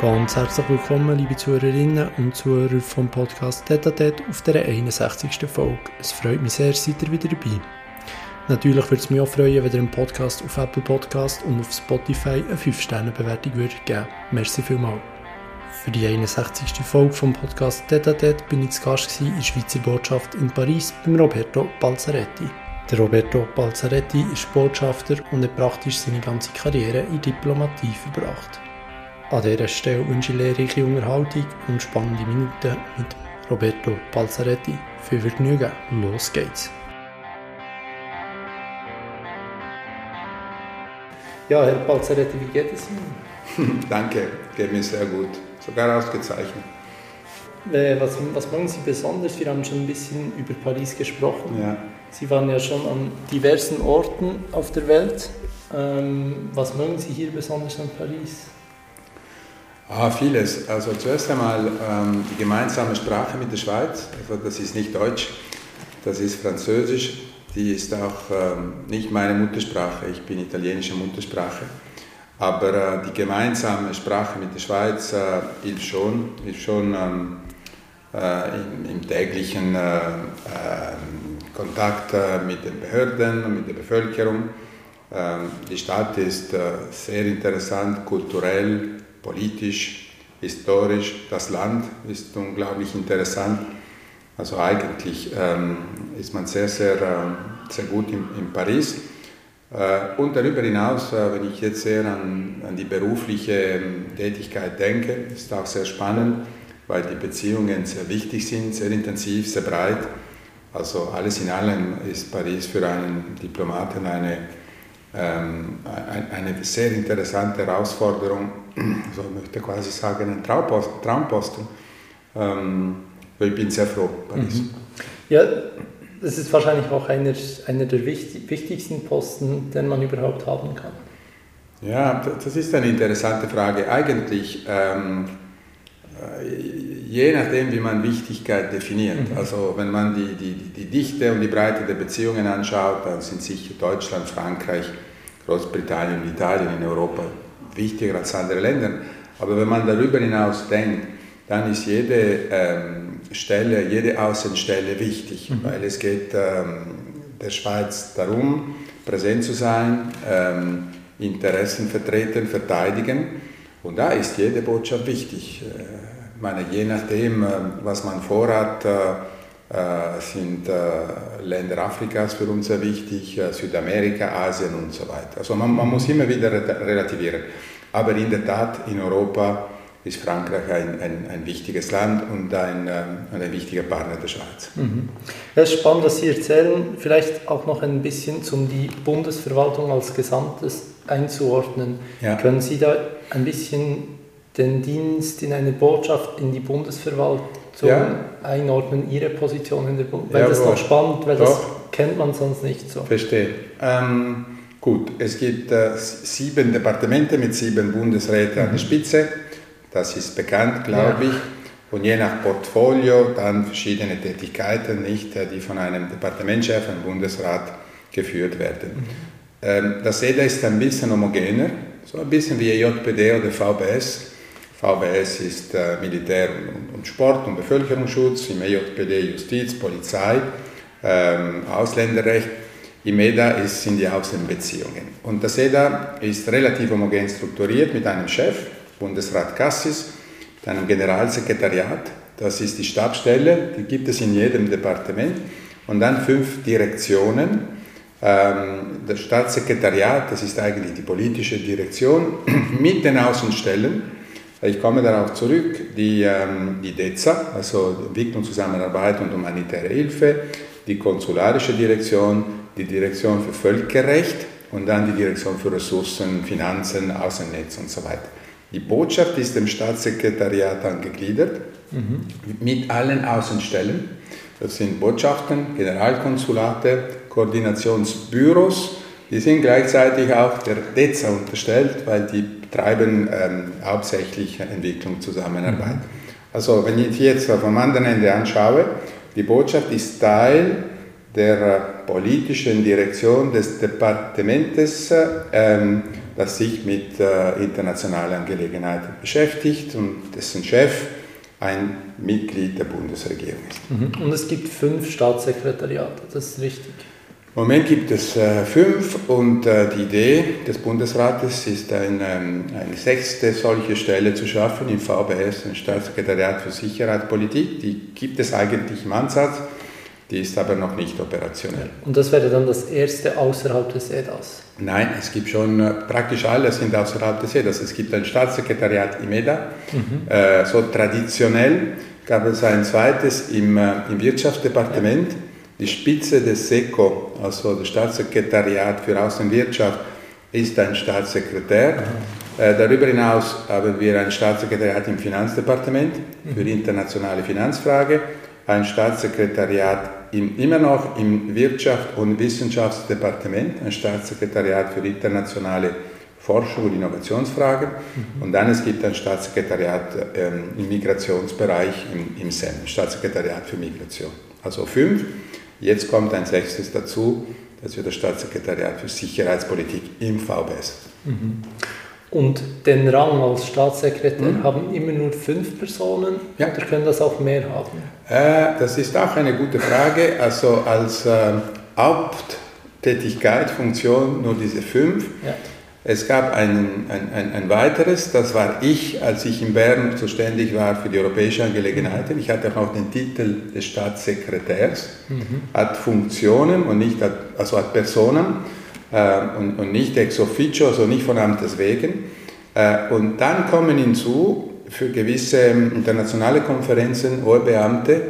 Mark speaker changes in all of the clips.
Speaker 1: Ganz herzlich willkommen, liebe Zuhörerinnen und Zuhörer vom Podcast Tete auf der 61. Folge. Es freut mich sehr, seid ihr wieder dabei. Natürlich würde es mich auch freuen, wenn ihr den Podcast auf Apple Podcast und auf Spotify eine 5-Sterne-Bewertung würdet geben. Merci vielmals. Für die 61. Folge vom Podcast Tete bin ich zu Gast in der Schweizer Botschaft in Paris beim Roberto Balzaretti. Der Roberto Balzaretti ist Botschafter und hat praktisch seine ganze Karriere in Diplomatie verbracht. An dieser Stelle wünsche ich lehrreiche Unterhaltung und spannende Minuten mit Roberto Balzaretti. Viel Vergnügen, los geht's! Ja, Herr Balzaretti, wie geht es Ihnen?
Speaker 2: Danke, geht mir sehr gut. Sogar ausgezeichnet.
Speaker 1: Äh, was, was machen Sie besonders? Wir haben schon ein bisschen über Paris gesprochen.
Speaker 2: Ja.
Speaker 1: Sie waren ja schon an diversen Orten auf der Welt. Ähm, was mögen Sie hier besonders an Paris?
Speaker 2: Ah, vieles. Also zuerst einmal ähm, die gemeinsame Sprache mit der Schweiz. Also das ist nicht Deutsch, das ist Französisch. Die ist auch ähm, nicht meine Muttersprache. Ich bin italienische Muttersprache. Aber äh, die gemeinsame Sprache mit der Schweiz äh, hilft schon, hilft schon ähm, äh, im, im, täglichen äh, ähm, Kontakt äh, mit den Behörden und mit der Bevölkerung. Ähm, die Stadt ist äh, sehr interessant, kulturell, politisch, historisch. Das Land ist unglaublich interessant. Also eigentlich ähm, ist man sehr, sehr, äh, sehr gut in, in Paris. Äh, und darüber hinaus, äh, wenn ich jetzt sehr an, an die berufliche ähm, Tätigkeit denke, ist auch sehr spannend, weil die Beziehungen sehr wichtig sind, sehr intensiv, sehr breit. Also alles in allem ist Paris für einen Diplomaten eine ähm, eine sehr interessante Herausforderung, so möchte quasi sagen, ein Traumposten. Traumposten. Ähm, ich bin sehr froh, Paris. Mhm.
Speaker 1: Ja, das ist wahrscheinlich auch einer, einer der wichtigsten Posten, den man überhaupt haben kann.
Speaker 2: Ja, das ist eine interessante Frage. Eigentlich, ähm, äh, je nachdem, wie man Wichtigkeit definiert. Mhm. Also wenn man die, die, die Dichte und die Breite der Beziehungen anschaut, dann sind sicher Deutschland, Frankreich, Großbritannien und Italien in Europa wichtiger als andere Länder. Aber wenn man darüber hinaus denkt, dann ist jede ähm, Stelle, jede Außenstelle wichtig, mhm. weil es geht ähm, der Schweiz darum, präsent zu sein, ähm, Interessen vertreten, verteidigen. Und da ist jede Botschaft wichtig. Äh, meine, je nachdem, äh, was man vorhat, äh, sind äh, Länder Afrikas für uns sehr wichtig, äh, Südamerika, Asien und so weiter. Also man, man, muss immer wieder relativieren. Aber in der Tat, in Europa ist Frankreich ein, ein, ein wichtiges Land und ein, ähm, ein wichtiger Partner der Schweiz.
Speaker 1: Mhm. Es ist spannend, dass Sie erzählen, vielleicht auch noch ein bisschen, um die Bundesverwaltung als Gesamtes einzuordnen. Ja. Können Sie da ein bisschen den Dienst in einer Botschaft in die Bundesverwaltung zum ja. Einordnen Ihrer Position in der Bundesverwaltung? Weil ja, das ist noch spannend, weil Doch. das kennt man sonst nicht so.
Speaker 2: Verstehe. Ähm, gut, es gibt äh, sieben Departemente mit sieben Bundesräten mhm. an der mhm. Spitze. Das ist bekannt, glaube ja. ich. Und je nach Portfolio dann verschiedene Tätigkeiten, nicht, äh, die von einem Departementschef, einem Bundesrat geführt werden. Mhm. Ähm, das EDA ist ein bisschen homogener, so ein bisschen wie JPD oder VBS. VBS ist äh, Militär und, Sport und Bevölkerungsschutz, im EJPD Justiz, Polizei, ähm, Ausländerrecht. Im EDA sind die Ausländerbeziehungen. Und das EDA ist relativ homogen strukturiert mit einem Chef, Bundesrat Cassis, mit einem Generalsekretariat, das ist die Stabsstelle, die gibt es in jedem Departement, und dann fünf Direktionen. Ähm, das Staatssekretariat, das ist eigentlich die politische Direktion, mit den Außenstellen ich komme darauf zurück, die, ähm, die DEZA, also Entwicklung, Zusammenarbeit und humanitäre Hilfe, die konsularische Direktion, die Direktion für Völkerrecht und dann die Direktion für Ressourcen, Finanzen, Außennetz und so weiter. Die Botschaft ist dem Staatssekretariat angegliedert mhm. mit allen Außenstellen. Das sind Botschaften, Generalkonsulate, Koordinationsbüros, die sind gleichzeitig auch der DEZA unterstellt, weil die betreiben ähm, hauptsächlich Entwicklung, Zusammenarbeit. Mhm. Also wenn ich jetzt vom anderen Ende anschaue, die Botschaft ist Teil der politischen Direktion des Departementes ähm, das sich mit äh, internationalen Angelegenheiten beschäftigt und dessen Chef ein Mitglied der Bundesregierung ist.
Speaker 1: Mhm. Und es gibt fünf Staatssekretariate, das ist richtig.
Speaker 2: Im Moment gibt es äh, fünf und äh, die Idee des Bundesrates ist, ein, ähm, eine sechste solche Stelle zu schaffen im VBS, ein Staatssekretariat für Sicherheitspolitik. Die gibt es eigentlich im Ansatz, die ist aber noch nicht operationell.
Speaker 1: Und das wäre dann das erste außerhalb des EDAS?
Speaker 2: Nein, es gibt schon, äh, praktisch alle sind außerhalb des EDAS. Es gibt ein Staatssekretariat im EDA, mhm. äh, so traditionell gab es ein zweites im, äh, im Wirtschaftsdepartement. Ja die Spitze des SECO, also das Staatssekretariat für Außenwirtschaft, ist ein Staatssekretär. Äh, darüber hinaus haben wir ein Staatssekretariat im Finanzdepartement für mhm. internationale Finanzfrage, ein Staatssekretariat im, immer noch im Wirtschaft- und Wissenschaftsdepartement, ein Staatssekretariat für internationale Forschung und Innovationsfragen mhm. und dann es gibt ein Staatssekretariat ähm, im Migrationsbereich im, im SEM, Staatssekretariat für Migration. Also fünf. Jetzt kommt ein sechstes dazu, das wird das Staatssekretariat für Sicherheitspolitik im VBS.
Speaker 1: Mhm. Und den Rang als Staatssekretär mhm. haben immer nur fünf Personen ja. oder können das auch mehr haben?
Speaker 2: Äh, das ist auch eine gute Frage. Also als äh, Haupttätigkeit, Funktion nur diese fünf. Ja. Es gab ein, ein, ein, ein, weiteres, das war ich, als ich in Bern zuständig war für die europäischen Angelegenheiten. Ich hatte auch den Titel des Staatssekretärs, mhm. hat Funktionen und nicht, hat, also hat Personen äh, und, und, nicht ex officio, also nicht von Amtes wegen. Äh, und dann kommen hinzu für gewisse internationale Konferenzen hohe Beamte,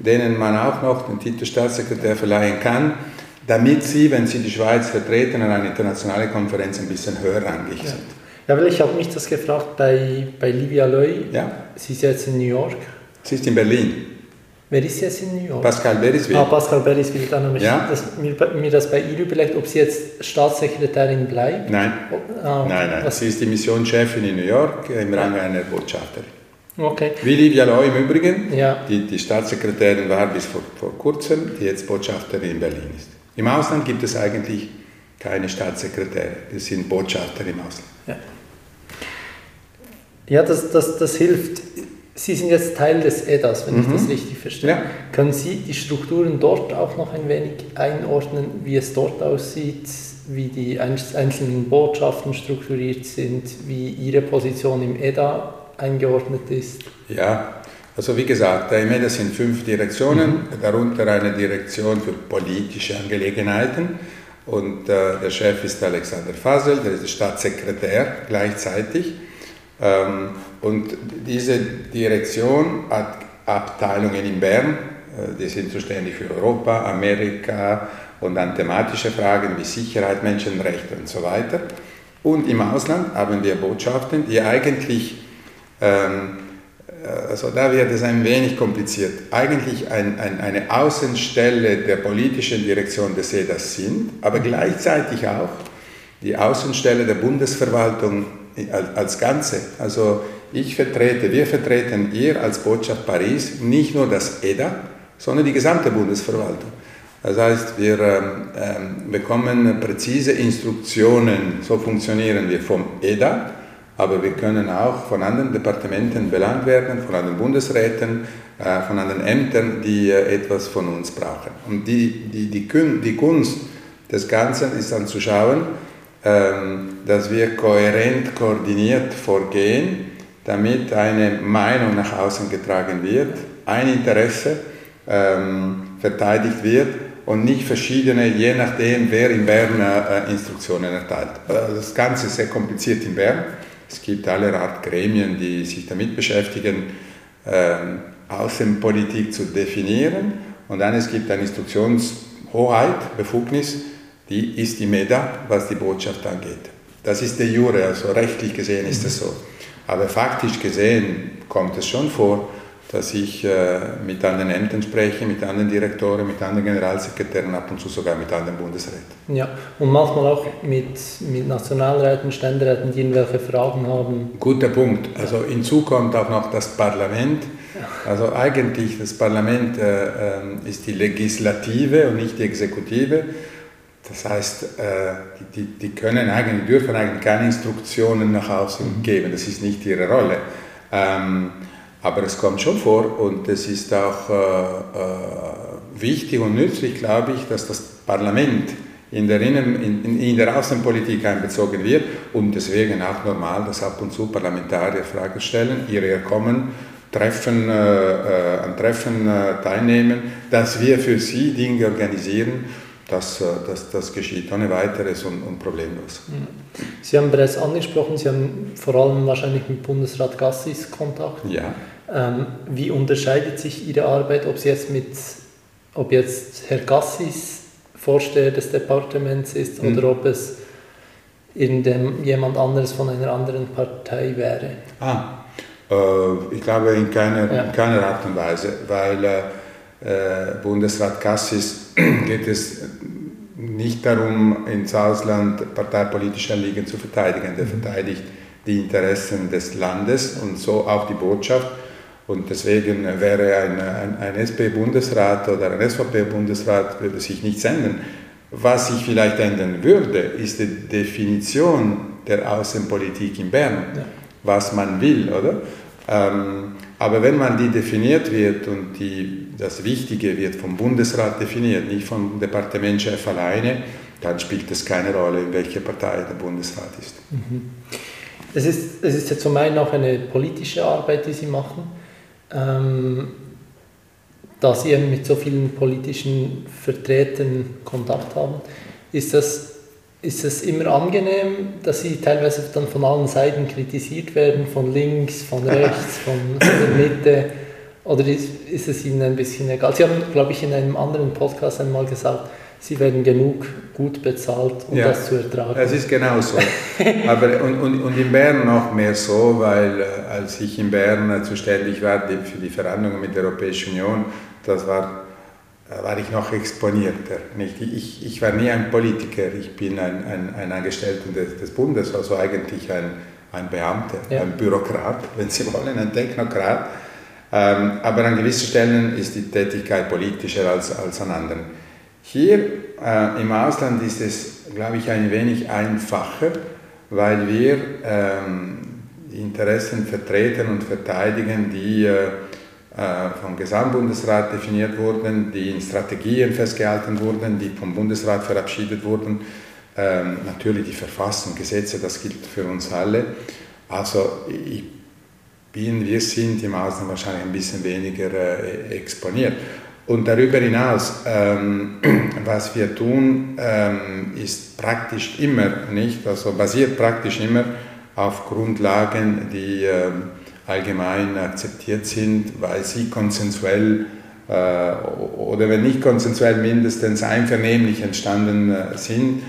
Speaker 2: denen man auch noch den Titel Staatssekretär verleihen kann damit sie, wenn sie die Schweiz vertreten, an einer internationalen Konferenz ein bisschen höherrangig
Speaker 1: ja.
Speaker 2: sind.
Speaker 1: Ja, weil ich habe mich das gefragt bei, bei Livia Loy. Ja. Sie ist jetzt in New York.
Speaker 2: Sie ist in Berlin.
Speaker 1: Wer ist jetzt in New York?
Speaker 2: Pascal Beriswil.
Speaker 1: Ah, Pascal Beriswil. Dann habe ich ja? das, mir, mir, das bei ihr überlegt, ob sie jetzt Staatssekretärin bleibt.
Speaker 2: Nein, oh, ah, nein, nein. Was? Sie ist die Missionschefin in New York im Rang einer Botschafterin.
Speaker 1: Okay.
Speaker 2: Wie Livia Loy im Übrigen, ja. die, die Staatssekretärin war bis vor, vor kurzem, die jetzt Botschafterin in Berlin ist. Im Ausland gibt es eigentlich keine Staatssekretäre, das sind Botschafter im Ausland.
Speaker 1: Ja, ja das, das, das hilft. Sie sind jetzt Teil des EDAS, wenn mhm. ich das richtig verstehe. Ja. Können Sie die Strukturen dort auch noch ein wenig einordnen, wie es dort aussieht, wie die einzelnen Botschaften strukturiert sind, wie Ihre Position im EDA eingeordnet ist?
Speaker 2: Ja, also wie gesagt, der EMEDA sind fünf Direktionen, mhm. darunter eine Direktion für politische Angelegenheiten und äh, der Chef ist Alexander Fasel, der ist der Staatssekretär gleichzeitig. Ähm, und diese Direktion hat Abteilungen in Bern, äh, die sind zuständig für Europa, Amerika und dann thematische Fragen wie Sicherheit, Menschenrechte und so weiter. Und im Ausland haben wir Botschaften, die eigentlich ähm, also da wird es ein wenig kompliziert, eigentlich ein, ein, eine Außenstelle der politischen Direktion des EDAS sind, aber gleichzeitig auch die Außenstelle der Bundesverwaltung als Ganze. Also ich vertrete, wir vertreten hier als Botschaft Paris nicht nur das EDA, sondern die gesamte Bundesverwaltung. Das heißt, wir ähm, ähm bekommen präzise Instruktionen, so funktionieren wir vom EDA, aber wir können auch von anderen Departementen belangt werden, von anderen Bundesräten, äh, von anderen Ämtern, die äh, etwas von uns brauchen. Und die, die, die, Kunst des Ganzen ist dann zu schauen, ähm, dass wir kohärent, koordiniert vorgehen, damit eine Meinung nach außen getragen wird, ein Interesse ähm, verteidigt wird und nicht verschiedene, je nachdem, wer in Bern äh, Instruktionen erteilt. Das Ganze ist sehr kompliziert in Bern. Es gibt alle Art Gremien, die sich damit beschäftigen, ähm, Außenpolitik zu definieren. Und dann es gibt eine Instruktionshoheit, Befugnis, die ist die MEDA, was die Botschaft angeht. Das ist der Jure, also rechtlich gesehen ist es so. Aber faktisch gesehen kommt es schon vor, dass ich äh, mit anderen Ämtern spreche, mit anderen Direktoren, mit anderen Generalsekretären, ab und zu sogar mit anderen Bundesräten.
Speaker 1: Ja, und manchmal auch mit, mit Nationalräten, Ständeräten, die irgendwelche Fragen haben.
Speaker 2: Guter Punkt. Also hinzu kommt auch noch das Parlament. Also eigentlich das Parlament äh, ähm, ist die Legislative und nicht die Exekutive. Das heißt, äh, die, die, können eigentlich, dürfen eigentlich keine Instruktionen nach außen mhm. geben, das ist nicht ihre Rolle. Ähm, aber es kommt schon vor und es ist auch äh, äh, wichtig und nützlich, glaube ich, dass das Parlament in der, Innen-, in, in der Außenpolitik einbezogen wird und deswegen auch normal, dass ab und zu Parlamentarier Fragen stellen, hierher kommen, Treffen, äh, äh, an Treffen äh, teilnehmen, dass wir für sie Dinge organisieren, das, äh, das, das geschieht ohne weiteres und, und, problemlos.
Speaker 1: Sie haben bereits angesprochen, Sie haben vor allem wahrscheinlich mit Bundesrat Gassis Kontakt.
Speaker 2: Ja.
Speaker 1: Ähm, wie unterscheidet sich Ihre Arbeit, ob Sie jetzt mit, ob jetzt Herr Gassis Vorsteher des Departements ist mhm. oder ob es jemand anderes von einer anderen Partei wäre?
Speaker 2: Ah, äh, ich glaube in keiner, ja. in keiner Art und Weise, weil äh, äh Bundesrat Cassis geht es nicht darum, ins Ausland parteipolitische Anliegen zu verteidigen. Der mhm. verteidigt die Interessen des Landes und so auch die Botschaft. Und deswegen wäre ein, ein, ein SP-Bundesrat oder ein SVP-Bundesrat würde sich nichts ändern. Was sich vielleicht ändern würde, ist die Definition der Außenpolitik in Bern, ja. was man will, oder? Ähm, aber wenn man die definiert wird und die, das Wichtige wird vom Bundesrat definiert, nicht vom Departementchef alleine, dann spielt es keine Rolle, in welcher Partei der Bundesrat ist. Mhm.
Speaker 1: Es ist, es ist ja zum einen auch eine politische Arbeit, die Sie machen ähm, da Sie mit so vielen politischen Vertretern Kontakt haben, ist das, ist es immer angenehm, dass Sie teilweise dann von allen Seiten kritisiert werden, von links, von rechts, von, der Mitte? Oder ist, ist es Ihnen ein bisschen egal? Sie haben, glaube ich, in einem anderen Podcast einmal gesagt, sie werden genug gut bezahlt, um ja, das zu ertragen.
Speaker 2: Es ist genau so. Aber, und, und, und in Bern noch mehr so, weil äh, als ich in Bern äh, zuständig war für die Verhandlungen mit der Europäischen Union, das war, war ich noch exponierter. Nicht? Ich, ich war nie ein Politiker, ich bin ein, ein, ein Angestellter des, des Bundes, also eigentlich ein, ein Beamter, ja. ein Bürokrat, wenn Sie wollen, ein Technokrat. Ähm, aber an gewissen Stellen ist die Tätigkeit politischer als, als an anderen. Hier äh, im Ausland ist es, glaube ich, ein wenig einfacher, weil wir ähm, Interessen vertreten und verteidigen, die äh, vom Gesamtbundesrat definiert wurden, die in Strategien festgehalten wurden, die vom Bundesrat verabschiedet wurden. Ähm, natürlich die Verfassung, Gesetze, das gilt für uns alle. Also ich bin, wir sind im Ausland wahrscheinlich ein bisschen weniger äh, exponiert. Und darüber hinaus, ähm, was wir tun, ähm, ist praktisch immer nicht, also basiert praktisch immer auf Grundlagen, die äh, allgemein akzeptiert sind, weil sie konsensuell äh, oder wenn nicht konsensuell mindestens einvernehmlich entstanden äh, sind.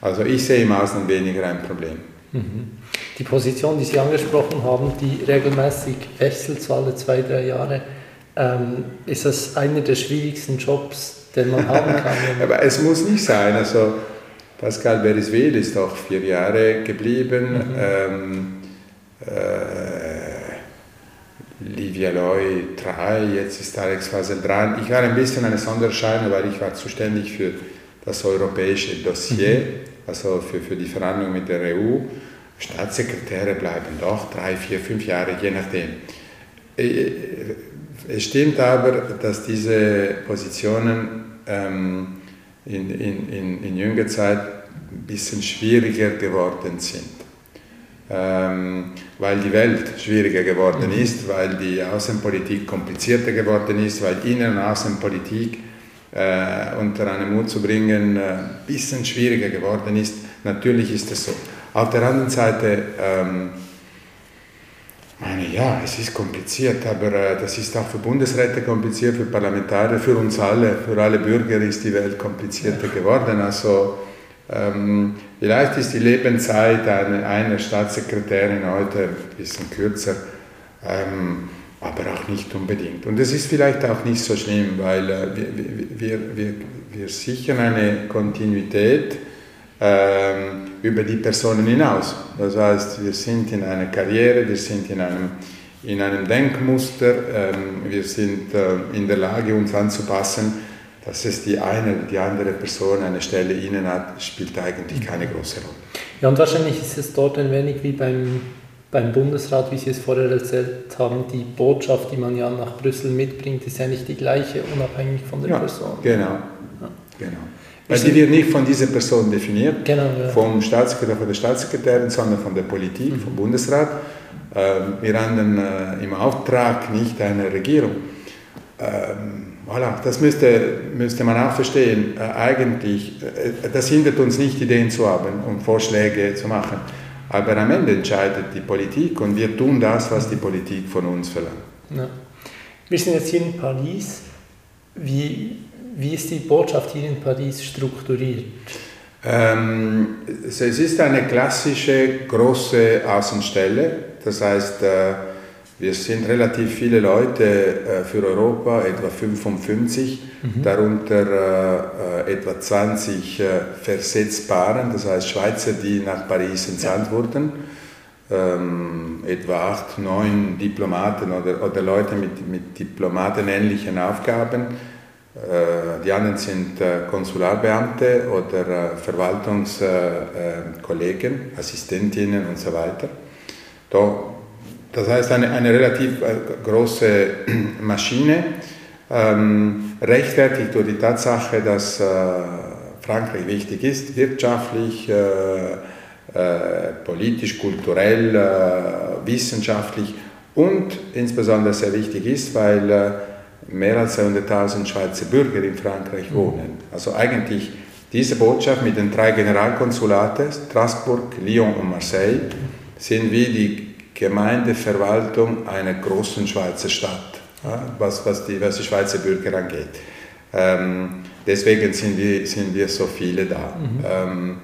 Speaker 2: Also ich sehe im Ausland weniger ein Problem.
Speaker 1: Mhm. Die Position, die Sie angesprochen haben, die regelmäßig wechselt, so alle zwei, drei Jahre, ähm, ist das einer der schwierigsten Jobs, den man haben kann.
Speaker 2: Aber es muss nicht sein. Also Pascal Beriswil ist auch vier Jahre geblieben. Mhm. Ähm, äh, Livia Loy drei, jetzt ist Alex Fasel dran. Ich war ein bisschen eine Sonderscheine, weil ich war zuständig für das europäische Dossier, mhm. also für, für die Verhandlungen mit der EU. Staatssekretäre bleiben doch drei, vier, fünf Jahre, je nachdem. Äh, es stimmt aber, dass diese Positionen ähm, in, in, in, in jüngerer Zeit ein bisschen schwieriger geworden sind. Ähm, weil die Welt schwieriger geworden mhm. ist, weil die Außenpolitik komplizierter geworden ist, weil Innen- und Außenpolitik äh, unter einen Mut zu bringen äh, ein bisschen schwieriger geworden ist. Natürlich ist es so. Auf der anderen Seite ähm, meine, ja, es ist kompliziert, aber äh, das ist auch für Bundesräte kompliziert, für Parlamentarier, für uns alle, für alle Bürger ist die Welt komplizierter geworden. Also vielleicht ist die Lebenszeit einer, Staatssekretärin heute ein bisschen kürzer, ähm, aber auch nicht unbedingt. Und es ist vielleicht auch nicht so schlimm, weil äh, wir, wir, wir, wir sichern eine Kontinuität ähm, über die Personen hinaus. Das heißt, wir sind in einer Karriere, wir sind in einem, in einem Denkmuster, ähm, wir sind äh, in der Lage, uns anzupassen. Dass es die eine oder die andere Person eine Stelle innen hat, spielt eigentlich keine große Rolle.
Speaker 1: Ja, und wahrscheinlich ist es dort ein wenig wie beim, beim Bundesrat, wie Sie es vorher erzählt haben, die Botschaft, die man ja nach Brüssel mitbringt, ist ja nicht die gleiche, unabhängig von der
Speaker 2: ja,
Speaker 1: Person.
Speaker 2: Genau, ja. genau. Weil die wird nicht von dieser Person definiert,
Speaker 1: genau, ja.
Speaker 2: vom Staatssekretär, von der Staatssekretärin, sondern von der Politik, mhm. vom Bundesrat. Ähm, wir haben äh, im Auftrag nicht eine Regierung. Ähm, voilà, das müsste, müsste man auch verstehen. Äh, eigentlich, äh, das hindert uns nicht, Ideen zu haben und Vorschläge zu machen. Aber am Ende entscheidet die Politik und wir tun das, was die Politik von uns verlangt. Ja.
Speaker 1: Wir sind jetzt hier in Paris. Wie, wie ist die Botschaft hier in Paris strukturiert?
Speaker 2: Ähm, es ist eine klassische große Außenstelle. Das heißt, äh, wir sind relativ viele Leute äh, für Europa, etwa 55, mhm. darunter äh, etwa 20 Versetzbaren, das heißt Schweizer, die nach Paris entsandt ja. wurden. Ähm, etwa acht, neun Diplomaten oder, oder Leute mit, mit diplomatenähnlichen Aufgaben. Äh, die anderen sind äh, Konsularbeamte oder äh, Verwaltungskollegen, Assistentinnen und so weiter. Das heißt, eine, eine relativ große Maschine, ähm, rechtfertigt durch die Tatsache, dass Frankreich wichtig ist, wirtschaftlich, politisch, kulturell, wissenschaftlich und insbesondere sehr wichtig ist, weil mehr als 200.000 Schweizer Bürger in Frankreich wohnen. Also eigentlich diese Botschaft mit den drei Generalkonsulaten, Strasbourg, Lyon und Marseille, sind wie die Gemeindeverwaltung einer großen Schweizer Stadt, was, was, die, was die Schweizer Bürger angeht. Ähm, deswegen sind wir, sind wir so viele da. Mhm. Ähm,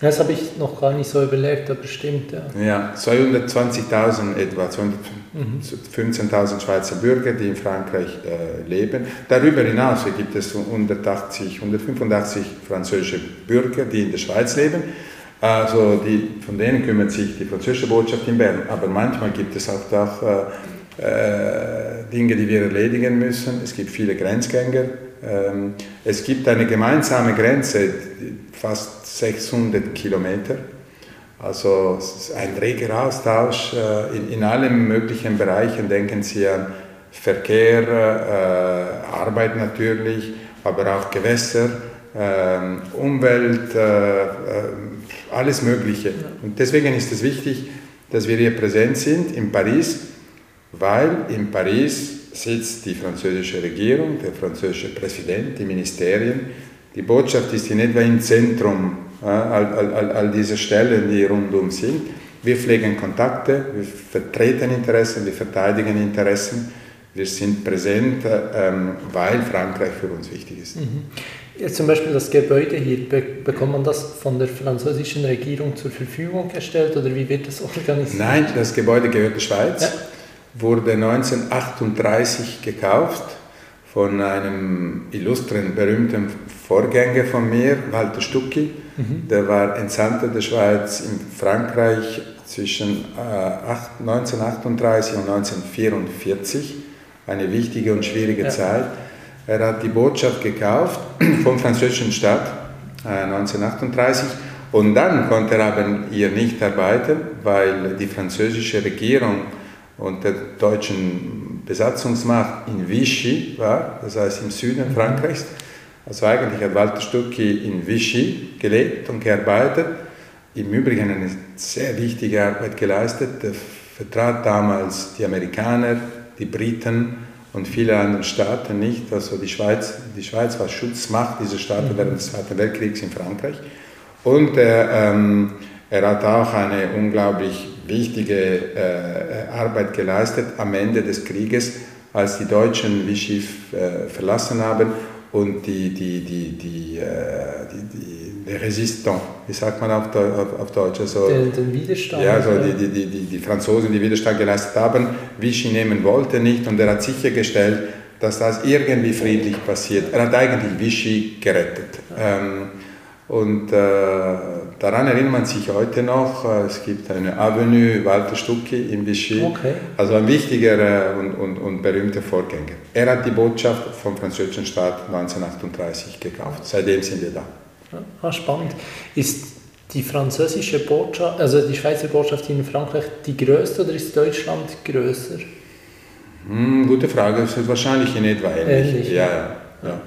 Speaker 1: das habe ich noch gar nicht so überlegt, aber stimmt, ja.
Speaker 2: Ja, 220.000 etwa, 215.000 Schweizer Bürger, die in Frankreich äh, leben. Darüber hinaus gibt es 180, 185 französische Bürger, die in der Schweiz leben. Also die, von denen kümmert sich die französische Botschaft in Bern. Aber manchmal gibt es auch, auch äh, äh, Dinge, die wir erledigen müssen. Es gibt viele Grenzgänger. Ähm, es gibt eine gemeinsame Grenze, fast 600 Kilometer. Also es ist ein reger Austausch äh, in, in allen möglichen Bereichen. Denken Sie an Verkehr, äh, Arbeit natürlich, aber auch Gewässer, äh, Umwelt, äh, äh, alles Mögliche. Und deswegen ist es wichtig, dass wir hier präsent sind in Paris, weil in Paris sitzt die französische Regierung, der französische Präsident, die Ministerien. Die Botschaft ist in etwa im Zentrum all, all, all diese Stellen, die rundum sind. Wir pflegen Kontakte, wir vertreten Interessen, wir verteidigen Interessen. Wir sind präsent, ähm, weil Frankreich für uns wichtig ist. Mhm.
Speaker 1: Jetzt zum Beispiel das Gebäude hier, bekommt man das von der französischen Regierung zur Verfügung gestellt oder wie wird das organisiert?
Speaker 2: Nein, das Gebäude gehört der Schweiz, ja. wurde 1938 gekauft von einem illustren, berühmten Vorgänger von mir, Walter Stucki. Mhm. Der war Entsandter der Schweiz in Frankreich zwischen äh, 1938 und 1944. Eine wichtige und schwierige ja. Zeit. Er hat die Botschaft gekauft vom französischen Staat äh, 1938 und dann konnte er aber hier nicht arbeiten, weil die französische Regierung und der deutschen Besatzungsmacht in Vichy war, das heißt im Süden mhm. Frankreichs. Also eigentlich hat Walter Stucki in Vichy gelebt und gearbeitet, im Übrigen eine sehr wichtige Arbeit geleistet. Er vertrat damals die Amerikaner, die Briten und viele andere Staaten nicht. Also die Schweiz, die Schweiz war Schutzmacht dieser Staaten mhm. während des Zweiten Weltkriegs in Frankreich. Und er, ähm, er hat auch eine unglaublich wichtige äh, Arbeit geleistet am Ende des Krieges, als die Deutschen Vichy äh, verlassen haben und die, die, die, die, äh, die, die die Resistants, wie sagt man auf, auf, auf Deutsch? Also,
Speaker 1: den, den Widerstand.
Speaker 2: Ja, also die, die, die, die Franzosen, die Widerstand geleistet haben, Vichy nehmen wollte nicht und er hat sichergestellt, dass das irgendwie friedlich passiert. Er hat eigentlich Vichy gerettet. Ähm, Und äh, daran erinnert man sich heute noch. Äh, es gibt eine Avenue Walter Stucki in Vichy, okay. also ein wichtiger äh, und, und, und, berühmter Vorgänger. Er hat die Botschaft vom französischen Staat 1938 gekauft. Seitdem sind wir da.
Speaker 1: Ah, spannend. Ist die französische Botschaft, also die Schweizer Botschaft in Frankreich die größte oder ist Deutschland größer?
Speaker 2: Hm, gute Frage. Es ist wahrscheinlich in etwa ähnlich. ähnlich ja, ja. ja.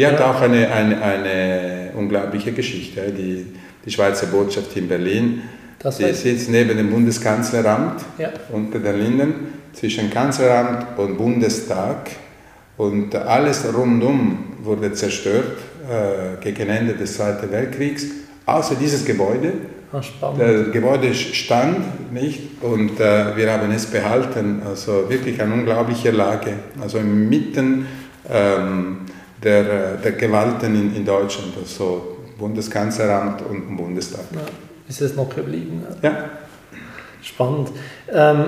Speaker 2: Die hat auch eine, eine, eine unglaubliche Geschichte. Die, die Schweizer Botschaft in Berlin, das die sitzt neben dem Bundeskanzleramt ja. unter den Linden zwischen Kanzleramt und Bundestag und alles rundum wurde zerstört äh, gegen Ende des Zweiten Weltkriegs, außer dieses Gebäude. Ah, das Gebäude stand nicht und äh, wir haben es behalten. Also wirklich eine unglaubliche Lage. Also inmitten ähm, der, äh, der Gewalten in, in Deutschland, also Bundeskanzleramt und Bundestag. Ja,
Speaker 1: ist es noch geblieben?
Speaker 2: Ja.
Speaker 1: Spannend. Ähm,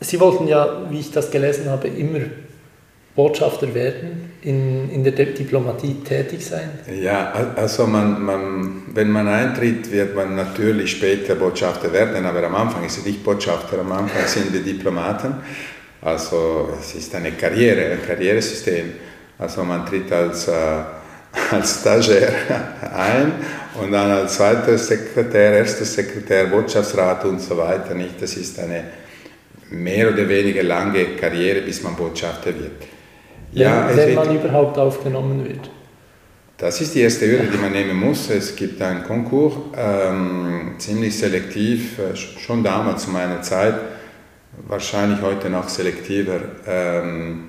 Speaker 1: Sie wollten ja, wie ich das gelesen habe, immer Botschafter werden, in, in der Diplomatie tätig sein?
Speaker 2: Ja, also man, man, wenn man eintritt, wird man natürlich später Botschafter werden, aber am Anfang ist es nicht Botschafter, am Anfang sind wir Diplomaten. Also es ist eine Karriere, ein Karrieresystem. Also man tritt als, äh, als Stagiaire ein und dann als zweiter Sekretär, erster Sekretär, Botschaftsrat und so weiter. Nicht? Das ist eine mehr oder weniger lange Karriere, bis man Botschafter wird.
Speaker 1: Ja, wenn, wenn man überhaupt aufgenommen wird.
Speaker 2: Das ist die erste Hürde, die man nehmen muss. Es gibt einen Konkurs, ähm, ziemlich selektiv, äh, schon damals zu meiner Zeit, wahrscheinlich heute noch selektiver. Ähm,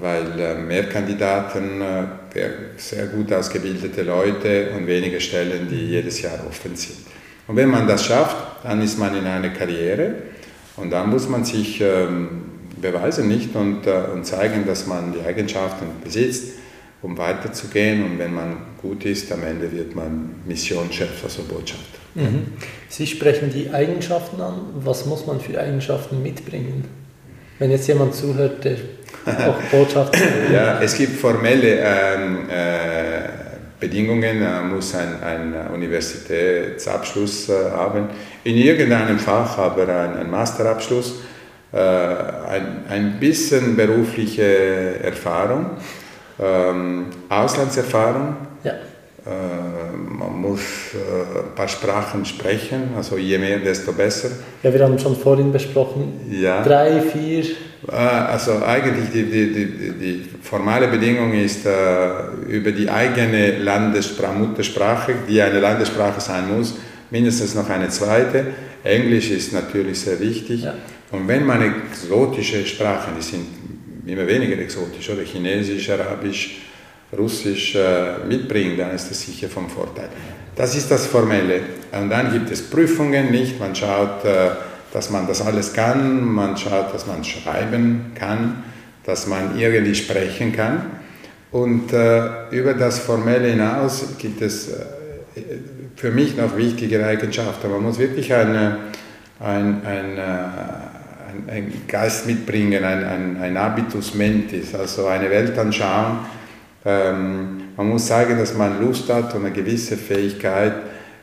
Speaker 2: weil äh, mehr Kandidaten, äh, sehr gut ausgebildete Leute und wenige Stellen, die jedes Jahr offen sind. Und wenn man das schafft, dann ist man in einer Karriere und dann muss man sich ähm, beweisen nicht und, äh, und zeigen, dass man die Eigenschaften besitzt, um weiterzugehen und wenn man gut ist, am Ende wird man Missionschef, also Botschafter.
Speaker 1: Mhm. Sie sprechen die Eigenschaften an. Was muss man für Eigenschaften mitbringen? Wenn jetzt jemand zuhört, der auch Botschafter.
Speaker 2: ja, es gibt formelle ähm, äh, Bedingungen, man muss einen ein Universitätsabschluss äh, haben, in irgendeinem Fach aber einen Masterabschluss, äh, ein, ein bisschen berufliche Erfahrung, ähm, Auslandserfahrung. Ja. Äh, man muss äh, ein paar Sprachen sprechen, also je mehr, desto besser.
Speaker 1: Ja, wir haben schon vorhin besprochen, ja. drei, vier.
Speaker 2: Äh, also eigentlich die, die, die, die formale Bedingung ist äh, über die eigene Landessprache, Muttersprache, die eine Landessprache sein muss, mindestens noch eine zweite. Englisch ist natürlich sehr wichtig. Ja. Und wenn man exotische Sprachen, die sind immer weniger exotisch, oder Chinesisch, Arabisch, Russisch äh, mitbringt, dann ist das sicher vom Vorteil. Das ist das Formelle. Und dann gibt es Prüfungen nicht. Man schaut, äh, dass man das alles kann. Man schaut, dass man schreiben kann, dass man irgendwie sprechen kann. Und äh, über das Formelle hinaus gibt es äh, für mich noch wichtige Eigenschaften. Man muss wirklich eine, ein, ein, äh, ein, ein Geist mitbringen, ein, ein, ein Habitus mentis, also eine Weltanschauung, ähm, man muss sagen, dass man Lust hat und eine gewisse Fähigkeit,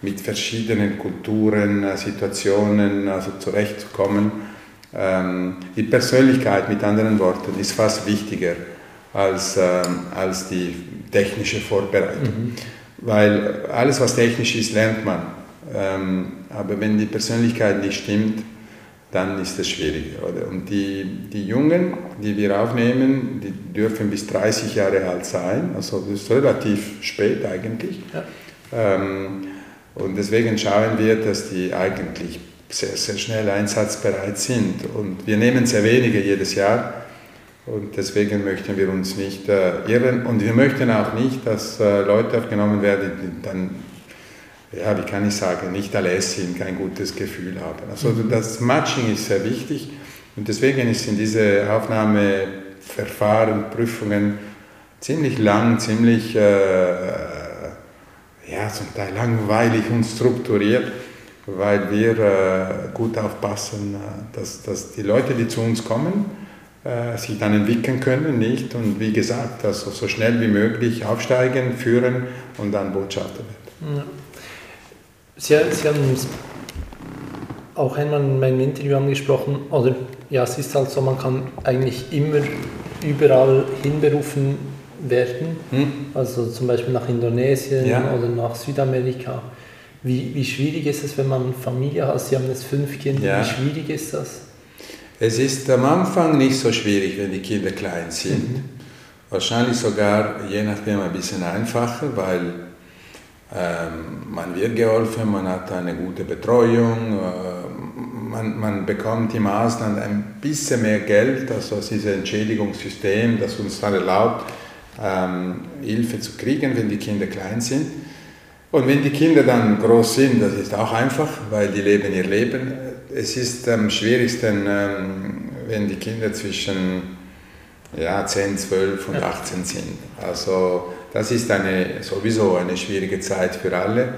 Speaker 2: mit verschiedenen Kulturen, äh, Situationen also zurechtzukommen. Ähm, die Persönlichkeit, mit anderen Worten, ist fast wichtiger als, ähm, als die technische Vorbereitung. Mhm. Weil alles, was technisch ist, lernt man. Ähm, aber wenn die Persönlichkeit nicht stimmt, dann ist es schwieriger. Oder? Und die, die Jungen, die wir aufnehmen, die dürfen bis 30 Jahre alt sein, also das ist relativ spät eigentlich. Ja. Ähm, und deswegen schauen wir, dass die eigentlich sehr, sehr schnell einsatzbereit sind. Und wir nehmen sehr wenige jedes Jahr. Und deswegen möchten wir uns nicht äh, irren. Und wir möchten auch nicht, dass äh, Leute aufgenommen werden, die dann ja, wie kann ich sagen, nicht alle sind, kein gutes Gefühl haben. Also mhm. das Matching ist sehr wichtig und deswegen sind diese Aufnahmeverfahren, Prüfungen ziemlich lang, ziemlich, äh, ja, zum Teil langweilig und strukturiert, weil wir äh, gut aufpassen, äh, dass, dass die Leute, die zu uns kommen, äh, sich dann entwickeln können, nicht? Und wie gesagt, also so schnell wie möglich aufsteigen, führen und dann Botschafter werden.
Speaker 1: Ja. Sie, Sie haben auch einmal in meinem Interview angesprochen, oder ja, es ist halt so, man kann eigentlich immer überall hinberufen werden, hm? also zum Beispiel nach Indonesien ja. oder nach Südamerika. Wie, wie schwierig ist es, wenn man Familie hat? Sie haben jetzt fünf Kinder, ja. wie schwierig ist das?
Speaker 2: Es ist am Anfang nicht so schwierig, wenn die Kinder klein sind. Mhm. Wahrscheinlich sogar je nachdem ein bisschen einfacher, weil ähm, man wird geholfen, man hat eine gute Betreuung, äh, man, man bekommt im Ausland ein bisschen mehr Geld, also dieses Entschädigungssystem, das uns dann erlaubt, ähm, Hilfe zu kriegen, wenn die Kinder klein sind. Und wenn die Kinder dann groß sind, das ist auch einfach, weil die leben ihr Leben. Es ist am schwierigsten, ähm, wenn die Kinder zwischen ja, 10, 12 und 18 sind. Also das ist eine, sowieso eine schwierige Zeit für alle.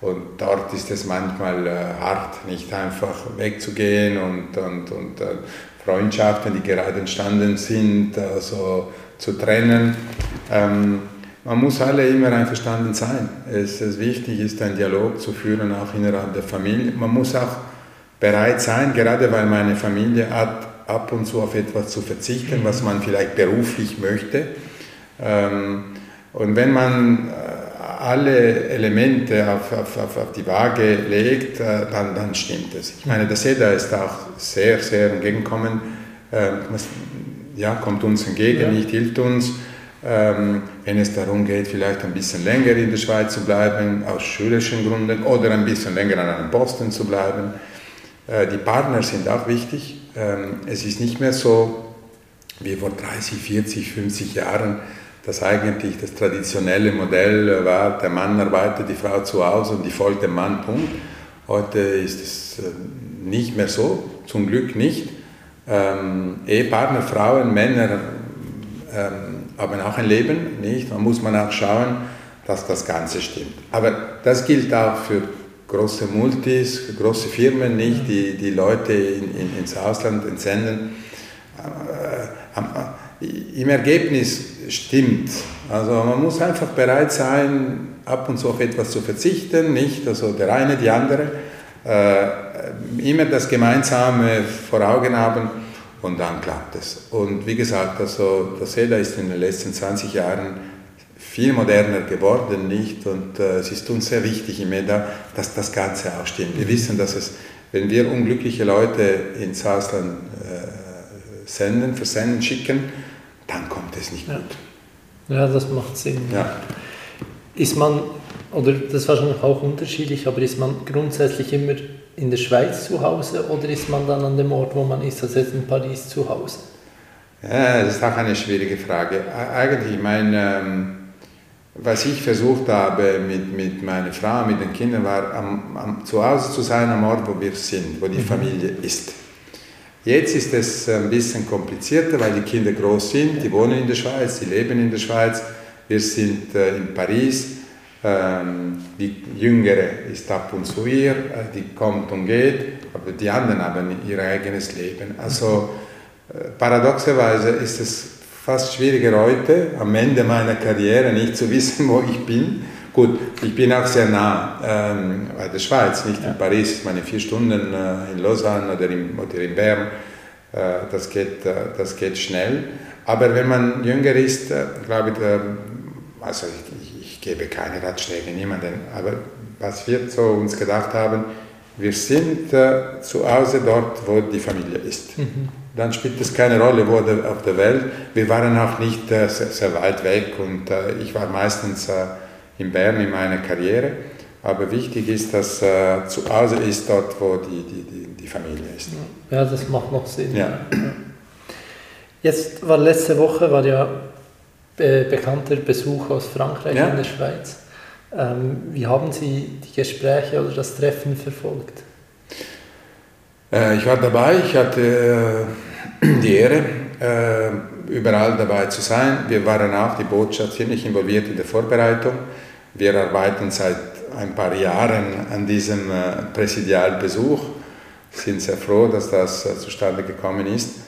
Speaker 2: Und dort ist es manchmal äh, hart, nicht einfach wegzugehen und, und, und äh, Freundschaften, die gerade entstanden sind, also zu trennen. Ähm, man muss alle immer einverstanden sein. Es ist wichtig, ist ein Dialog zu führen, auch innerhalb der Familie. Man muss auch bereit sein, gerade weil meine Familie hat ab und zu auf etwas zu verzichten, was man vielleicht beruflich möchte. Ähm, und wenn man äh, alle Elemente auf, auf, auf, auf die Waage legt, äh, dann, dann stimmt es. Ich meine, der SEDA ist auch sehr, sehr entgegenkommen, ähm, ja, kommt uns entgegen, ja. nicht hilft uns. Ähm, wenn es darum geht, vielleicht ein bisschen länger in der Schweiz zu bleiben, aus schulischen Gründen, oder ein bisschen länger an einem Posten zu bleiben. Äh, die Partner sind auch wichtig. Ähm, es ist nicht mehr so wie vor 30, 40, 50 Jahren, dass eigentlich das traditionelle Modell war, der Mann arbeitet, die Frau zu Hause und die folgt dem Mann, Punkt. Heute ist es äh, nicht mehr so, zum Glück nicht. Ähm, Ehepartner, Frauen, Männer ähm, haben auch ein Leben, nicht? Man muss man auch schauen, dass das Ganze stimmt. Aber das gilt auch für große Multis, große Firmen nicht, die die Leute in, in, ins Ausland entsenden. Äh, äh, Im Ergebnis stimmt. Also man muss einfach bereit sein, ab und zu auf etwas zu verzichten, nicht also der eine, die andere. Äh, immer das Gemeinsame vor Augen haben und dann klappt es. Und wie gesagt, also das SEDA ist in den letzten 20 Jahren viel moderner geworden, nicht? Und äh, es ist uns sehr wichtig im EDA, dass das Ganze auch stimmt. Wir wissen, dass es, wenn wir unglückliche Leute ins Ausland äh, senden, versenden, schicken, dann kommt es nicht
Speaker 1: ja.
Speaker 2: gut.
Speaker 1: Ja, das macht Sinn. Ja. Ist man, oder das ist wahrscheinlich auch unterschiedlich, aber ist man grundsätzlich immer in der Schweiz zu Hause oder ist man dann an dem Ort, wo man ist, also jetzt in Paris zu Hause?
Speaker 2: Ja, das ist auch eine schwierige Frage. Eigentlich, mein, ähm, was ich versucht habe mit, mit meiner Frau, mit den Kindern, war am, am, zu Hause zu sein am Ort, wo wir sind, wo die mhm. Familie ist. Jetzt ist es ein bisschen komplizierter, weil die Kinder groß sind, die wohnen in der Schweiz, die leben in der Schweiz. Wir sind äh, in Paris. Ähm, die Jüngere ist ab und zu hier, äh, die kommt und geht, aber die anderen haben ihr eigenes Leben. Also äh, paradoxerweise ist es fast schwieriger heute, am Ende meiner Karriere nicht zu wissen, wo ich bin. Gut, ich bin auch sehr nah ähm, bei der Schweiz, nicht ja. in Paris, ich meine vier Stunden äh, in Lausanne oder in, oder in Bern, äh, das, geht, äh, das geht schnell. Aber wenn man jünger ist, äh, glaube ich, also ich, ich, gebe keine Ratschläge niemandem, aber was wir so uns gedacht haben, wir sind äh, zu Hause dort, wo die Familie ist. Mhm dann spielt es keine Rolle, wo auf der Welt. Wir waren auch nicht äh, sehr, sehr, weit weg und äh, ich war meistens äh, in Bern in meiner Karriere. Aber wichtig ist, dass äh, zu Hause ist dort, wo die, die, die, die, Familie ist.
Speaker 1: Ja, das macht noch Sinn. Ja. Jetzt war letzte Woche war ja äh, bekannter Besuch aus Frankreich ja. in der Schweiz. Ähm, wie haben Sie die Gespräche oder das Treffen verfolgt?
Speaker 2: Äh, ich war dabei, ich hatte äh, die Ehre, äh, überall dabei zu sein. Wir waren auch, die Botschaft, ziemlich involviert in der Vorbereitung. Wir arbeiten seit ein paar Jahren an diesem Präsidialbesuch, sind sehr froh, dass das zustande gekommen ist.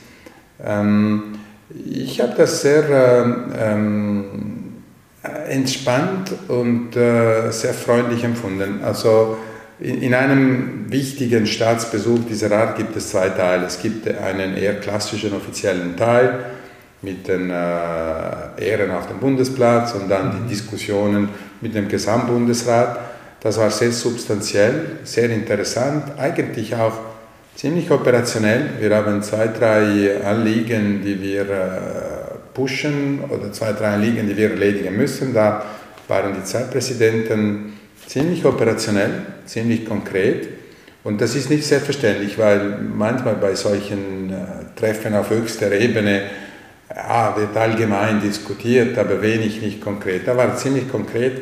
Speaker 2: Ähm, ich habe das sehr ähm, äh, entspannt und äh, sehr freundlich empfunden. Also in, in, einem wichtigen Staatsbesuch dieser Art gibt es zwei Teile. Es gibt einen eher klassischen offiziellen Teil mit den äh, Ehren auf dem Bundesplatz und dann die Diskussionen mit dem Gesamtbundesrat. Das war sehr substanziell, sehr interessant, eigentlich auch ziemlich operationell. Wir haben zwei, drei Anliegen, die wir äh, pushen oder zwei, drei Anliegen, die wir erledigen müssen. Da waren die Zeitpräsidenten ziemlich operationell, ziemlich konkret. Und das ist nicht selbstverständlich, weil manchmal bei solchen äh, Treffen auf höchster Ebene ja, wird allgemein diskutiert, aber wenig nicht konkret. Da war ziemlich konkret.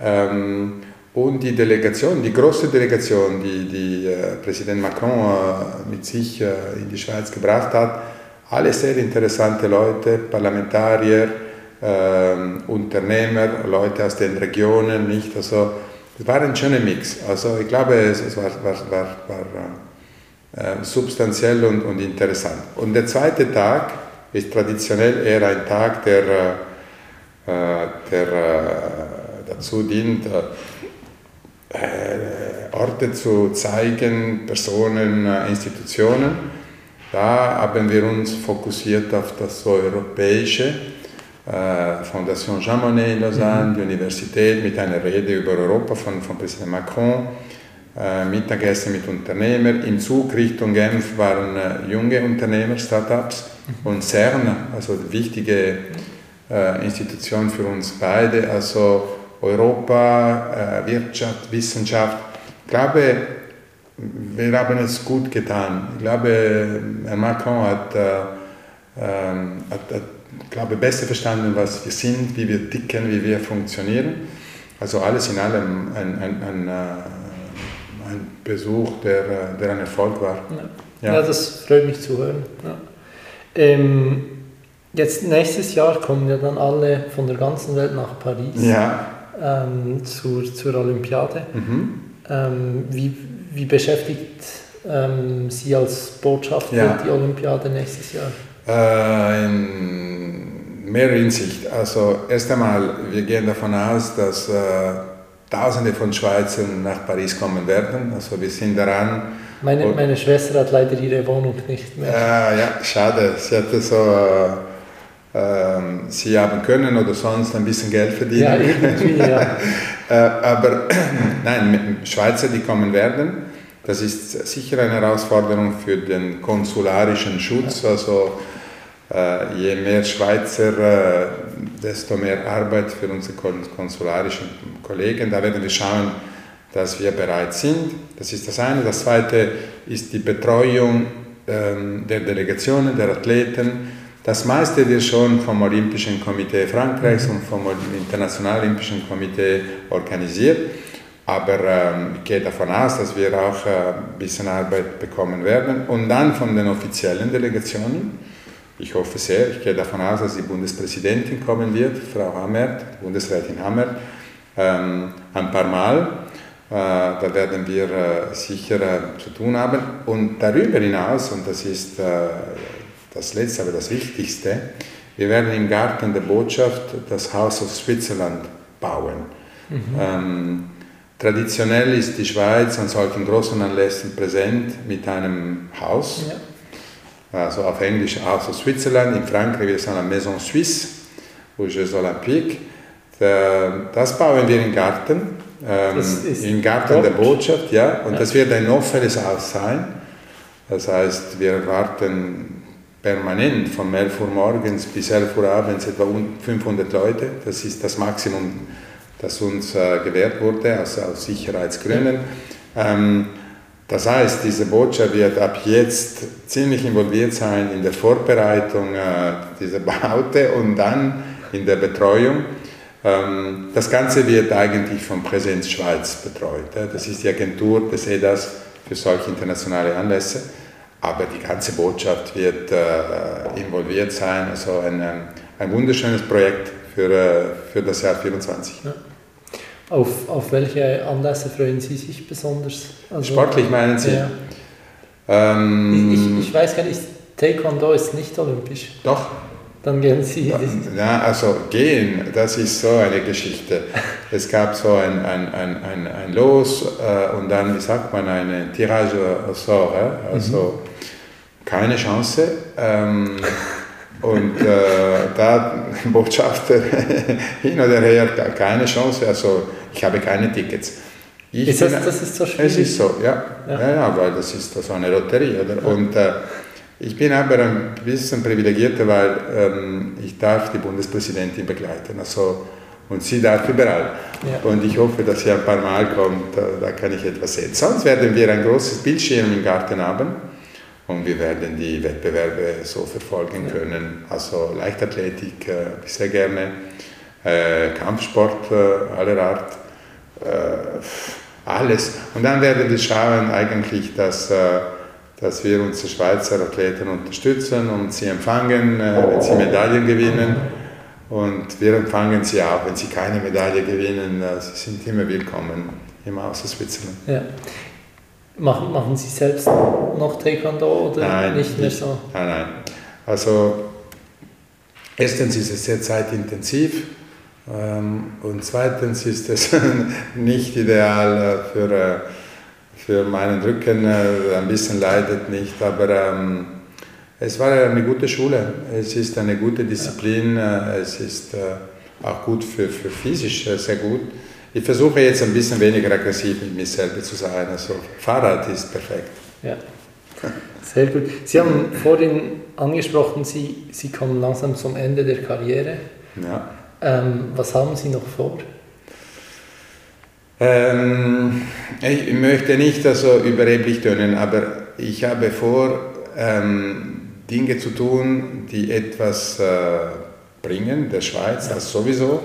Speaker 2: Ähm, und die Delegation, die große Delegation, die, die äh, Präsident Macron äh, mit sich äh, in die Schweiz gebracht hat, alle sehr interessante Leute, Parlamentarier, äh, Unternehmer, Leute aus den Regionen, nicht? Also, es war ein schöner Mix. Also, ich glaube, es, es war, war, war, war äh, substanziell und, und interessant. Und der zweite Tag ist traditionell eher ein Tag, der, äh, der dazu dient, äh, Orte zu zeigen, Personen, äh, Institutionen. Da haben wir uns fokussiert auf das Europäische. Äh, Fondation Jean Monnet in Lausanne, mhm. die Universität mit einer Rede über Europa von, von Präsident Macron, äh, Mittagessen mit Unternehmern. Im Zug Richtung Genf waren äh, junge Unternehmer, Startups mhm. und CERN, also wichtige äh, Institution für uns beide. Also Europa, äh, Wirtschaft, Wissenschaft. Ich glaube, wir haben es gut getan. Ich glaube, Herr Macron hat, äh, ähm, hat, hat glaube, besser verstanden, was wir sind, wie wir ticken, wie wir funktionieren. Also alles in allem ein, ein, ein, äh, ein Besuch, der, der ein Erfolg war.
Speaker 1: Ja, ja. ja das freut mich zu hören. Ja. Ähm, jetzt nächstes Jahr kommen ja dann alle von der ganzen Welt nach Paris.
Speaker 2: Ja
Speaker 1: ähm, zur, zur Olympiade. Mhm. Ähm, wie, wie beschäftigt ähm, Sie als Botschafter ja. die Olympiade nächstes Jahr?
Speaker 2: Äh, in mehrerer Hinsicht. Also erst einmal, wir gehen davon aus, dass äh, Tausende von Schweizern nach Paris kommen werden. Also wir sind daran.
Speaker 1: Meine, meine Schwester hat leider ihre Wohnung nicht mehr.
Speaker 2: Äh, ja, schade. Sie hatte so äh, sie haben können oder sonst ein bisschen Geld verdienen. Ja, irgendwie, ja. Äh, aber nein, Schweizer, die kommen werden, das ist sicher eine Herausforderung für den konsularischen Schutz. Also äh, je mehr Schweizer, äh, desto mehr Arbeit für unsere konsularischen Kollegen. Da werden wir schauen, dass wir bereit sind. Das ist das eine. Das zweite ist die Betreuung ähm, der Delegationen, der Athleten das meiste wird schon vom Olympischen Komitee Frankreichs und vom Internationalen Olympischen Komitee organisiert. Aber ähm, ich gehe davon aus, dass wir auch äh, ein bisschen Arbeit bekommen werden. Und dann von den offiziellen Delegationen. Ich hoffe sehr, ich gehe davon aus, dass die Bundespräsidentin kommen wird, Frau Hammert, Bundesrätin Hammert, ähm, ein paar Mal. Äh, da werden wir äh, sicher äh, zu tun haben. Und darüber hinaus, und das ist äh, das letzte, aber das Wichtigste, wir werden im Garten der Botschaft das House of Switzerland bauen. Mhm. Ähm, traditionell ist die Schweiz an solchen großen Anlässen präsent mit einem Haus, ja. also auf Englisch House of Switzerland, in Frankreich wir sind la Maison Suisse, aux Jeux Olympiques. Das bauen wir im Garten, ähm, im Garten top. der Botschaft, ja, und ja. das wird ein offenes Haus sein. Das heißt, wir erwarten permanent von 11 Uhr morgens bis 11 Uhr abends etwa 500 Leute. Das ist das Maximum, das uns äh, gewährt wurde, also aus Sicherheitsgründen. Ähm, das heißt, diese Botschaft wird ab jetzt ziemlich involviert sein in der Vorbereitung äh, dieser Baute und dann in der Betreuung. Ähm, das Ganze wird eigentlich von Präsenz Schweiz betreut. Das ist die Agentur des EDAS für solche internationale Anlässe aber die ganze Botschaft wird äh, involviert sein. Also ein, ein wunderschönes Projekt für, äh, für das Jahr 2024. Ja.
Speaker 1: Auf, auf welche Anlässe freuen Sie sich besonders?
Speaker 2: Also, Sportlich meinen Sie? Ja.
Speaker 1: Ähm, ich, ich, ich, weiß gar nicht, Taekwondo ist nicht olympisch.
Speaker 2: Doch,
Speaker 1: Dann gehen Sie.
Speaker 2: Ja, also gehen, das ist so eine Geschichte. Es gab so ein, ein, ein, ein, ein Los äh, und dann, wie sagt man, eine Tirage au sort, äh? also mhm. Keine Chance. Ähm, und äh, da Botschafter hin oder her, keine Chance, also ich habe keine Tickets. Ich
Speaker 1: ist das, bin, das ist so schwierig?
Speaker 2: Es ist so, ja. Ja, ja, ja weil das ist so eine Lotterie. Oder? Ja. Und äh, ich bin aber ein bisschen privilegierter, weil ähm, ich darf die Bundespräsidentin begleiten. Also, und sie darf überall. Ja. Und ich hoffe, dass sie ein paar Mal kommt, äh, da kann ich etwas sehen. Sonst werden wir ein großes Bildschirm im Garten haben und wir werden die Wettbewerbe so verfolgen können. Also Leichtathletik äh, sehr gerne, äh, Kampfsport äh, aller Art, äh, alles. Und dann werden wir schauen eigentlich, dass, äh, dass wir unsere Schweizer Athleten unterstützen und sie empfangen, äh, wenn sie Medaillen gewinnen. Und wir empfangen sie auch, wenn sie keine Medaille gewinnen. sie sind immer willkommen im Haus Switzerland.
Speaker 1: Ja. Machen, machen Sie selbst noch Taekwondo oder
Speaker 2: nein,
Speaker 1: nicht mehr so?
Speaker 2: Nein, nein. Also erstens ist es sehr zeitintensiv ähm, und zweitens ist es nicht ideal äh, für, äh, für meinen Rücken, äh, ein bisschen leidet nicht, aber ähm, es war eine gute Schule, es ist eine gute Disziplin, es ist auch gut für, für physisch sehr gut. Ich versuche jetzt ein bisschen weniger aggressiv mit mir selber zu sein. Also Fahrrad ist perfekt.
Speaker 1: Ja, sehr gut. Sie haben vorhin angesprochen, Sie, Sie kommen langsam zum Ende der Karriere.
Speaker 2: Ja.
Speaker 1: Ähm, was haben Sie noch vor?
Speaker 2: Ähm, ich möchte nicht also überheblich tönen, aber ich habe vor, ähm, Dinge zu tun, die etwas äh, bringen, der Schweiz, das sowieso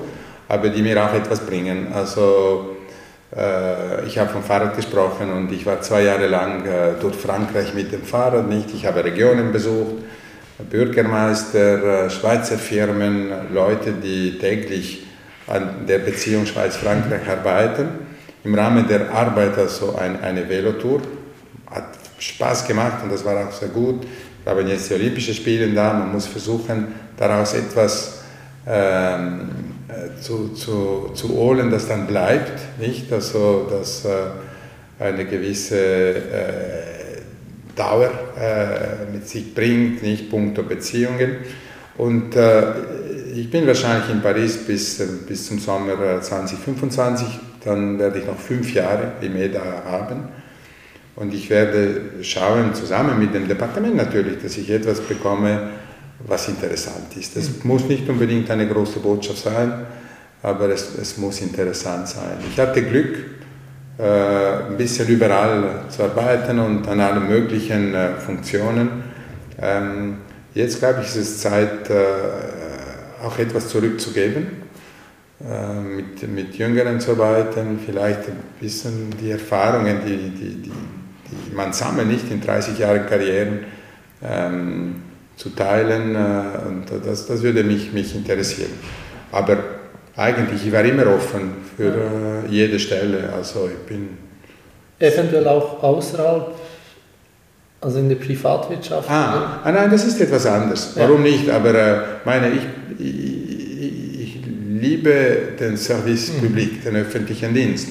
Speaker 2: aber die mir auch etwas bringen. Also äh, ich habe vom Fahrrad gesprochen und ich war zwei Jahre lang äh, durch Frankreich mit dem Fahrrad nicht. Ich habe Regionen besucht, Bürgermeister, äh, Schweizer Firmen, Leute, die täglich an der Beziehung Schweiz-Frankreich arbeiten. Im Rahmen der Arbeit also ein, eine Velotour. Hat Spaß gemacht und das war auch sehr gut. Wir haben jetzt die Olympischen Spiele da, man muss versuchen, daraus etwas ähm, äh, zu, zu, zu holen, das dann bleibt, nicht? Also, dass äh, eine gewisse äh, Dauer äh, mit sich bringt, nicht punkto Beziehungen. Und äh, ich bin wahrscheinlich in Paris bis, bis zum Sommer 2025, dann werde ich noch fünf Jahre im EDA haben. Und ich werde schauen, zusammen mit dem Departement natürlich, dass ich etwas bekomme, was interessant ist. Es mhm. muss nicht unbedingt eine große Botschaft sein, aber es, es muss interessant sein. Ich hatte Glück, äh, ein bisschen überall zu arbeiten und an allen möglichen äh, Funktionen. Ähm, jetzt glaube ich, ist es Zeit, äh, auch etwas zurückzugeben, äh, mit, mit Jüngeren zu arbeiten, vielleicht ein bisschen die Erfahrungen, die, die, die, die man sammelt, nicht in 30 Jahren Karrieren. Ähm, zu teilen äh, und das, das würde mich, mich interessieren. Aber eigentlich, ich war immer offen für äh, jede Stelle, also ich bin...
Speaker 1: Eventuell auch außerhalb, also in der Privatwirtschaft?
Speaker 2: Ah, ah nein, das ist etwas anderes. Ja. Warum nicht? Aber äh, meine, ich, ich, ich, liebe den Service mhm. Public, den öffentlichen Dienst.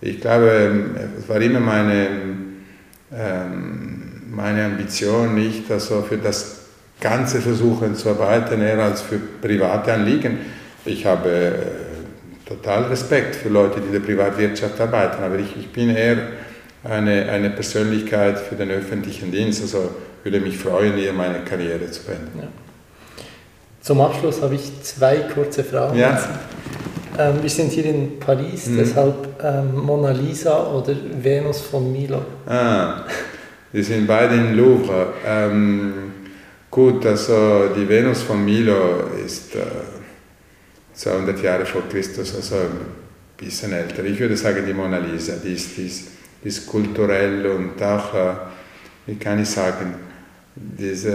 Speaker 2: Ich glaube, es war immer meine, ähm, meine Ambition, nicht also für das Ganze versuchen zu arbeiten, eher als für private Anliegen. Ich habe äh, total Respekt für Leute, die in der Privatwirtschaft arbeiten, aber ich, ich bin eher eine, eine Persönlichkeit für den öffentlichen Dienst, also würde mich freuen, hier meine Karriere zu beenden. Ja.
Speaker 1: Zum Abschluss habe ich zwei kurze Fragen.
Speaker 2: Ja.
Speaker 1: Ähm, wir sind hier in Paris, mhm. deshalb ähm, Mona Lisa oder Venus von Milo.
Speaker 2: Ah, wir sind beide in Louvre. Ähm, Gut, also die Venus von Milo ist äh, 200 Jahre vor Christus, also ein bisschen älter. Ich würde sagen die Mona Lisa, die ist, die ist, die ist kulturell und auch, äh, wie kann ich sagen, dieses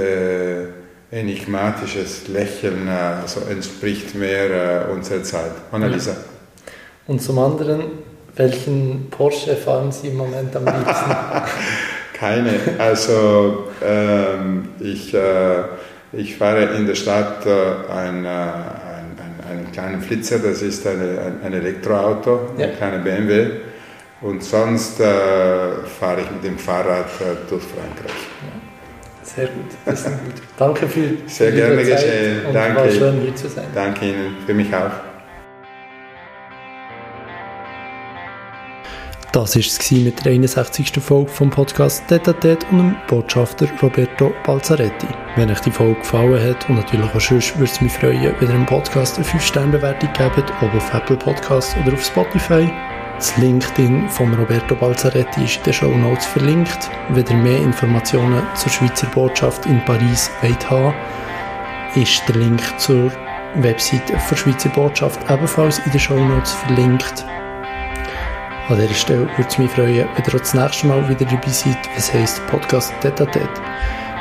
Speaker 2: enigmatisches Lächeln äh, also entspricht mehr äh, unserer Zeit. Mona Lisa.
Speaker 1: Und zum anderen, welchen Porsche fahren Sie im Moment am liebsten?
Speaker 2: Keine. Also ähm, ich, äh, Ich fahre in der Stadt äh, ein, ein, einen kleinen Flitzer, das ist eine, ein Elektroauto, ja. ein kleiner BMW. Und sonst äh, fahre ich mit dem Fahrrad äh, durch Frankreich.
Speaker 1: Sehr gut, das ist gut. Danke für
Speaker 2: Sehr gerne geschehen. Danke.
Speaker 1: War schön hier zu sein.
Speaker 2: Danke Ihnen, für mich auch.
Speaker 1: Das war es mit der 61. Folge vom Podcast Tete und dem Botschafter Roberto Balzaretti. Wenn euch die Folge gefallen hat und natürlich auch sonst, würde es mich freuen, wenn ihr dem Podcast eine 5-Sterne-Bewertung gebt, ob auf Apple Podcasts oder auf Spotify. Das LinkedIn von Roberto Balzaretti ist in den Show Notes verlinkt. Wenn ihr mehr Informationen zur Schweizer Botschaft in Paris wollt haben, ist der Link zur Webseite der Schweizer Botschaft ebenfalls in den Show Notes verlinkt. An dieser Stelle würde es mich freuen, wenn ihr das nächste Mal wieder dabei seid, was heisst Podcast Tete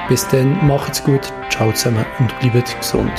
Speaker 1: Bis dann, macht's gut, ciao zusammen und bleibt gesund.